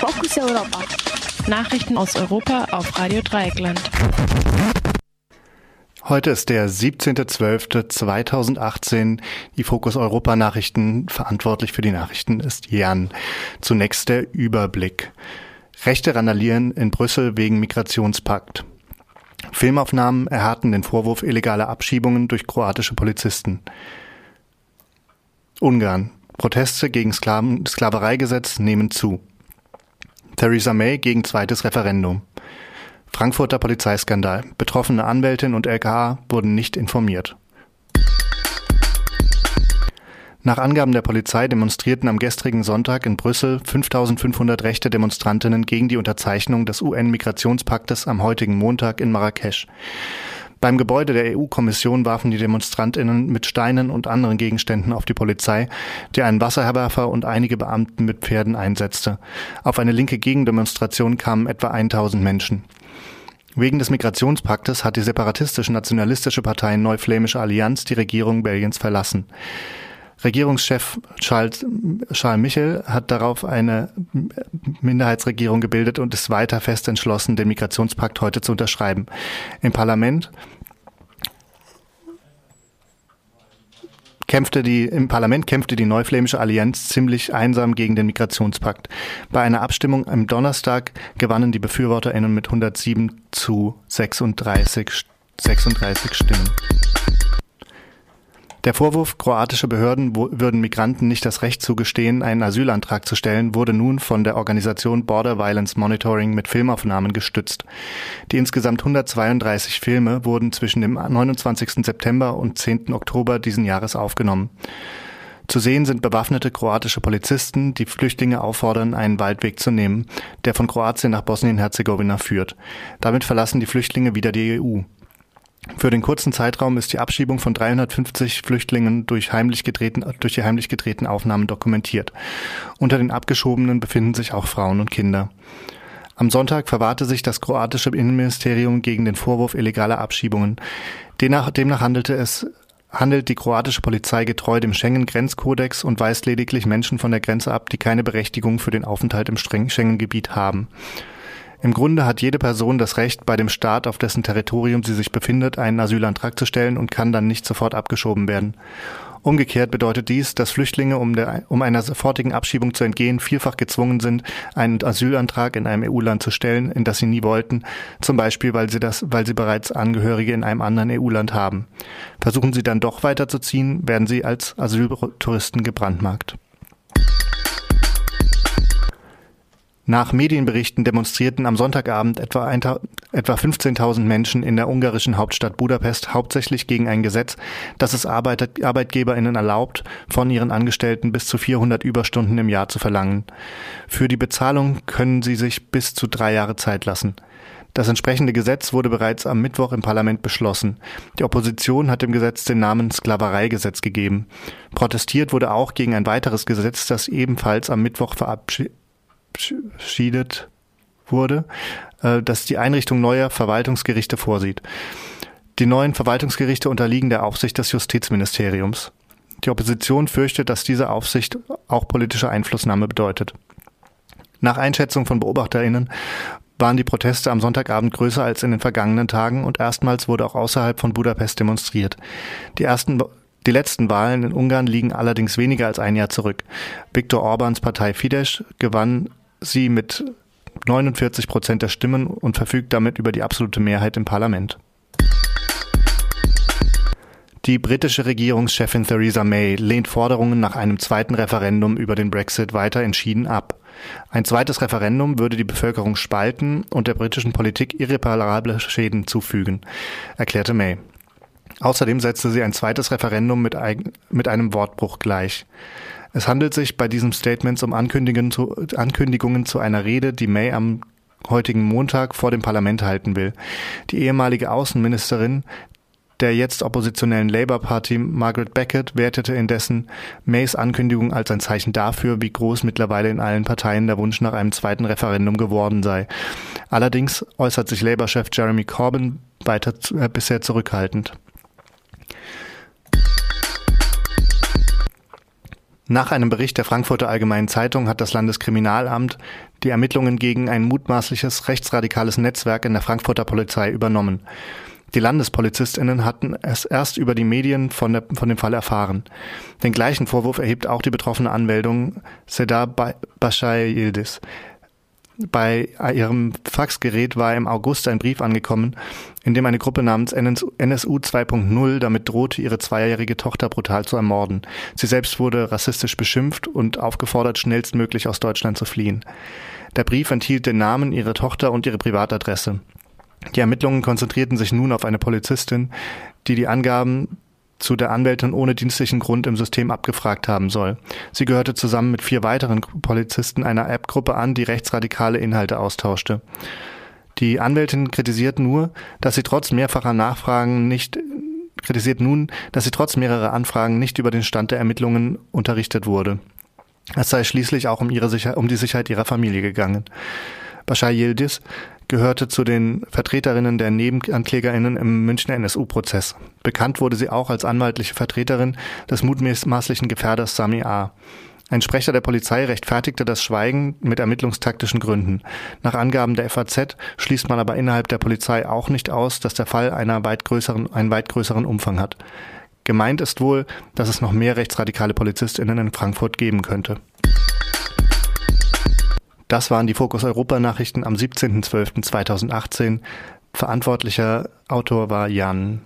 Fokus Europa. Nachrichten aus Europa auf Radio Dreieckland. Heute ist der 17.12.2018. Die Fokus Europa Nachrichten verantwortlich für die Nachrichten ist Jan. Zunächst der Überblick. Rechte randalieren in Brüssel wegen Migrationspakt. Filmaufnahmen erharten den Vorwurf illegaler Abschiebungen durch kroatische Polizisten. Ungarn. Proteste gegen Sklaven Sklavereigesetz nehmen zu. Theresa May gegen zweites Referendum. Frankfurter Polizeiskandal. Betroffene Anwältin und LKA wurden nicht informiert. Nach Angaben der Polizei demonstrierten am gestrigen Sonntag in Brüssel 5500 rechte Demonstrantinnen gegen die Unterzeichnung des UN-Migrationspaktes am heutigen Montag in Marrakesch. Beim Gebäude der EU-Kommission warfen die Demonstrantinnen mit Steinen und anderen Gegenständen auf die Polizei, die einen Wasserwerfer und einige Beamten mit Pferden einsetzte. Auf eine linke Gegendemonstration kamen etwa 1000 Menschen. Wegen des Migrationspaktes hat die separatistische nationalistische Partei Neuflämische Allianz die Regierung Belgiens verlassen. Regierungschef Charles, Charles Michel hat darauf eine Minderheitsregierung gebildet und ist weiter fest entschlossen, den Migrationspakt heute zu unterschreiben. Im Parlament kämpfte die, im Parlament kämpfte die Neuflämische Allianz ziemlich einsam gegen den Migrationspakt. Bei einer Abstimmung am Donnerstag gewannen die BefürworterInnen mit 107 zu 36, 36 Stimmen. Der Vorwurf, kroatische Behörden würden Migranten nicht das Recht zugestehen, einen Asylantrag zu stellen, wurde nun von der Organisation Border Violence Monitoring mit Filmaufnahmen gestützt. Die insgesamt 132 Filme wurden zwischen dem 29. September und 10. Oktober diesen Jahres aufgenommen. Zu sehen sind bewaffnete kroatische Polizisten, die Flüchtlinge auffordern, einen Waldweg zu nehmen, der von Kroatien nach Bosnien-Herzegowina führt. Damit verlassen die Flüchtlinge wieder die EU. Für den kurzen Zeitraum ist die Abschiebung von 350 Flüchtlingen durch, heimlich gedrehten, durch die heimlich gedrehten Aufnahmen dokumentiert. Unter den Abgeschobenen befinden sich auch Frauen und Kinder. Am Sonntag verwahrte sich das kroatische Innenministerium gegen den Vorwurf illegaler Abschiebungen. Demnach, demnach handelte es handelt die kroatische Polizei getreu dem Schengen-Grenzkodex und weist lediglich Menschen von der Grenze ab, die keine Berechtigung für den Aufenthalt im Schengen-Gebiet haben. Im Grunde hat jede Person das Recht, bei dem Staat, auf dessen Territorium sie sich befindet, einen Asylantrag zu stellen und kann dann nicht sofort abgeschoben werden. Umgekehrt bedeutet dies, dass Flüchtlinge, um, der, um einer sofortigen Abschiebung zu entgehen, vielfach gezwungen sind, einen Asylantrag in einem EU-Land zu stellen, in das sie nie wollten, zum Beispiel, weil sie, das, weil sie bereits Angehörige in einem anderen EU-Land haben. Versuchen sie dann doch weiterzuziehen, werden sie als Asyltouristen gebrandmarkt. Nach Medienberichten demonstrierten am Sonntagabend etwa, etwa 15.000 Menschen in der ungarischen Hauptstadt Budapest hauptsächlich gegen ein Gesetz, das es Arbeit ArbeitgeberInnen erlaubt, von ihren Angestellten bis zu 400 Überstunden im Jahr zu verlangen. Für die Bezahlung können sie sich bis zu drei Jahre Zeit lassen. Das entsprechende Gesetz wurde bereits am Mittwoch im Parlament beschlossen. Die Opposition hat dem Gesetz den Namen Sklavereigesetz gegeben. Protestiert wurde auch gegen ein weiteres Gesetz, das ebenfalls am Mittwoch verabschiedet verabschiedet wurde, äh, das die Einrichtung neuer Verwaltungsgerichte vorsieht. Die neuen Verwaltungsgerichte unterliegen der Aufsicht des Justizministeriums. Die Opposition fürchtet, dass diese Aufsicht auch politische Einflussnahme bedeutet. Nach Einschätzung von Beobachterinnen waren die Proteste am Sonntagabend größer als in den vergangenen Tagen und erstmals wurde auch außerhalb von Budapest demonstriert. Die ersten die letzten Wahlen in Ungarn liegen allerdings weniger als ein Jahr zurück. Viktor Orbáns Partei Fidesz gewann sie mit 49 Prozent der Stimmen und verfügt damit über die absolute Mehrheit im Parlament. Die britische Regierungschefin Theresa May lehnt Forderungen nach einem zweiten Referendum über den Brexit weiter entschieden ab. Ein zweites Referendum würde die Bevölkerung spalten und der britischen Politik irreparable Schäden zufügen, erklärte May. Außerdem setzte sie ein zweites Referendum mit, ein, mit einem Wortbruch gleich. Es handelt sich bei diesem Statement um Ankündigungen zu, Ankündigungen zu einer Rede, die May am heutigen Montag vor dem Parlament halten will. Die ehemalige Außenministerin der jetzt oppositionellen Labour Party Margaret Beckett wertete indessen Mays Ankündigung als ein Zeichen dafür, wie groß mittlerweile in allen Parteien der Wunsch nach einem zweiten Referendum geworden sei. Allerdings äußert sich Labour-Chef Jeremy Corbyn weiter äh, bisher zurückhaltend. Nach einem Bericht der Frankfurter Allgemeinen Zeitung hat das Landeskriminalamt die Ermittlungen gegen ein mutmaßliches rechtsradikales Netzwerk in der Frankfurter Polizei übernommen. Die Landespolizistinnen hatten es erst über die Medien von, der, von dem Fall erfahren. Den gleichen Vorwurf erhebt auch die betroffene Anmeldung Sedar Bashai Yildiz. Bei ihrem Faxgerät war im August ein Brief angekommen, in dem eine Gruppe namens NSU 2.0 damit drohte, ihre zweijährige Tochter brutal zu ermorden. Sie selbst wurde rassistisch beschimpft und aufgefordert, schnellstmöglich aus Deutschland zu fliehen. Der Brief enthielt den Namen ihrer Tochter und ihre Privatadresse. Die Ermittlungen konzentrierten sich nun auf eine Polizistin, die die Angaben zu der Anwältin ohne dienstlichen Grund im System abgefragt haben soll. Sie gehörte zusammen mit vier weiteren Polizisten einer App-Gruppe an, die rechtsradikale Inhalte austauschte. Die Anwältin kritisiert nur, dass sie trotz mehrfacher Nachfragen nicht kritisiert nun, dass sie trotz mehrerer Anfragen nicht über den Stand der Ermittlungen unterrichtet wurde. Es sei schließlich auch um, ihre Sicher um die Sicherheit ihrer Familie gegangen. Bashar Yildiz gehörte zu den Vertreterinnen der Nebenanklägerinnen im Münchner NSU-Prozess. Bekannt wurde sie auch als anwaltliche Vertreterin des mutmaßlichen Gefährders Sami A. Ein Sprecher der Polizei rechtfertigte das Schweigen mit ermittlungstaktischen Gründen. Nach Angaben der FAZ schließt man aber innerhalb der Polizei auch nicht aus, dass der Fall einer weit größeren, einen weit größeren Umfang hat. Gemeint ist wohl, dass es noch mehr rechtsradikale PolizistInnen in Frankfurt geben könnte. Das waren die Fokus Europa Nachrichten am 17.12.2018. Verantwortlicher Autor war Jan